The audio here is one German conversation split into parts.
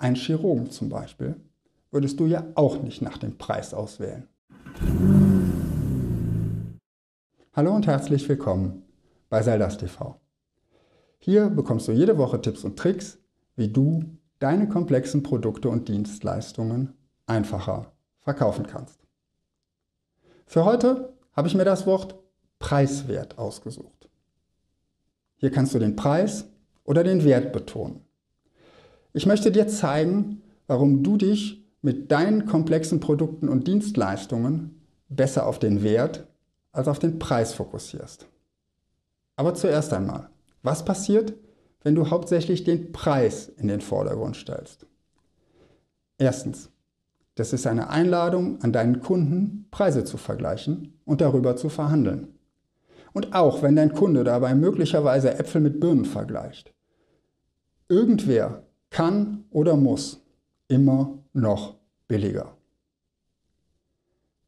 Ein Chirurgen zum Beispiel würdest du ja auch nicht nach dem Preis auswählen. Hallo und herzlich willkommen bei Seldas TV. Hier bekommst du jede Woche Tipps und Tricks, wie du deine komplexen Produkte und Dienstleistungen einfacher verkaufen kannst. Für heute habe ich mir das Wort preiswert ausgesucht. Hier kannst du den Preis oder den Wert betonen. Ich möchte dir zeigen, warum du dich mit deinen komplexen Produkten und Dienstleistungen besser auf den Wert als auf den Preis fokussierst. Aber zuerst einmal, was passiert, wenn du hauptsächlich den Preis in den Vordergrund stellst? Erstens, das ist eine Einladung an deinen Kunden, Preise zu vergleichen und darüber zu verhandeln. Und auch wenn dein Kunde dabei möglicherweise Äpfel mit Birnen vergleicht. Irgendwer kann oder muss immer noch billiger.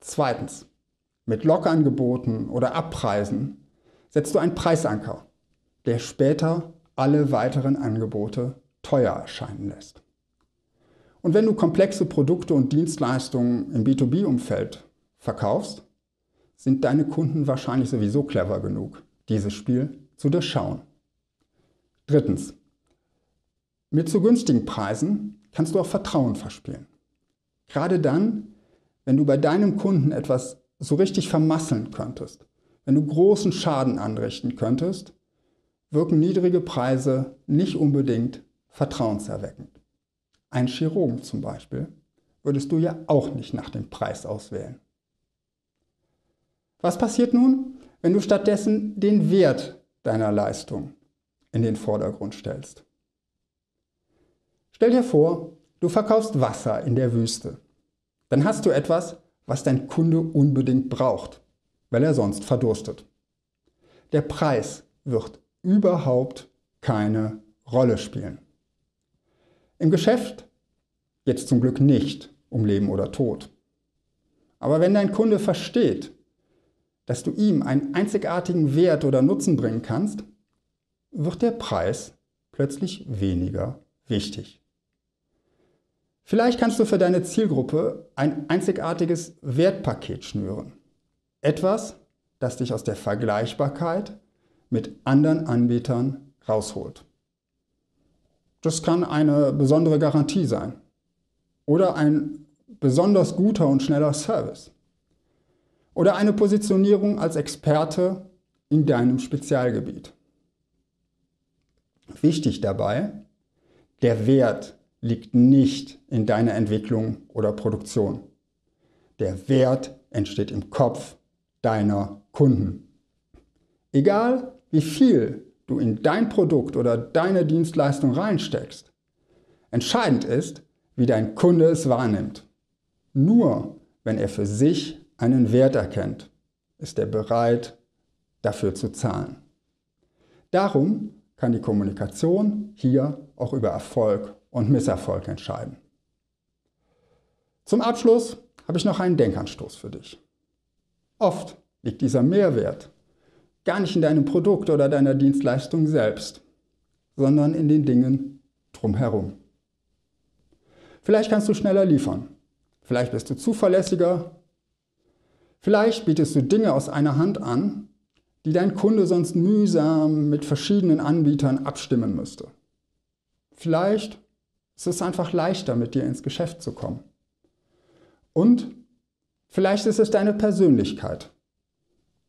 Zweitens, mit Lockangeboten oder Abpreisen setzt du einen Preisanker, der später alle weiteren Angebote teuer erscheinen lässt. Und wenn du komplexe Produkte und Dienstleistungen im B2B-Umfeld verkaufst, sind deine Kunden wahrscheinlich sowieso clever genug, dieses Spiel zu durchschauen. Drittens, mit zu günstigen Preisen kannst du auch Vertrauen verspielen. Gerade dann, wenn du bei deinem Kunden etwas so richtig vermasseln könntest, wenn du großen Schaden anrichten könntest, wirken niedrige Preise nicht unbedingt vertrauenserweckend. Ein Chirurgen zum Beispiel würdest du ja auch nicht nach dem Preis auswählen. Was passiert nun, wenn du stattdessen den Wert deiner Leistung in den Vordergrund stellst? Stell dir vor, du verkaufst Wasser in der Wüste. Dann hast du etwas, was dein Kunde unbedingt braucht, weil er sonst verdurstet. Der Preis wird überhaupt keine Rolle spielen. Im Geschäft jetzt zum Glück nicht um Leben oder Tod. Aber wenn dein Kunde versteht, dass du ihm einen einzigartigen Wert oder Nutzen bringen kannst, wird der Preis plötzlich weniger wichtig. Vielleicht kannst du für deine Zielgruppe ein einzigartiges Wertpaket schnüren. Etwas, das dich aus der Vergleichbarkeit mit anderen Anbietern rausholt. Das kann eine besondere Garantie sein oder ein besonders guter und schneller Service oder eine Positionierung als Experte in deinem Spezialgebiet. Wichtig dabei, der Wert liegt nicht in deiner Entwicklung oder Produktion. Der Wert entsteht im Kopf deiner Kunden. Egal wie viel du in dein Produkt oder deine Dienstleistung reinsteckst, entscheidend ist, wie dein Kunde es wahrnimmt. Nur wenn er für sich einen Wert erkennt, ist er bereit, dafür zu zahlen. Darum kann die Kommunikation hier auch über Erfolg und Misserfolg entscheiden. Zum Abschluss habe ich noch einen Denkanstoß für dich. Oft liegt dieser Mehrwert gar nicht in deinem Produkt oder deiner Dienstleistung selbst, sondern in den Dingen drumherum. Vielleicht kannst du schneller liefern, vielleicht bist du zuverlässiger, vielleicht bietest du Dinge aus einer Hand an, die dein Kunde sonst mühsam mit verschiedenen Anbietern abstimmen müsste. Vielleicht ist es einfach leichter, mit dir ins Geschäft zu kommen. Und vielleicht ist es deine Persönlichkeit,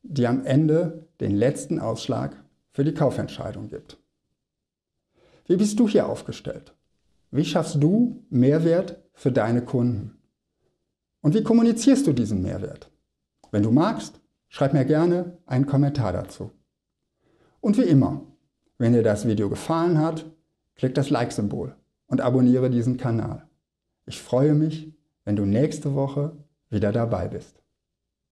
die am Ende den letzten Ausschlag für die Kaufentscheidung gibt. Wie bist du hier aufgestellt? Wie schaffst du Mehrwert für deine Kunden? Und wie kommunizierst du diesen Mehrwert? Wenn du magst, schreib mir gerne einen Kommentar dazu. Und wie immer, wenn dir das Video gefallen hat, klick das Like-Symbol und abonniere diesen Kanal. Ich freue mich, wenn du nächste Woche wieder dabei bist.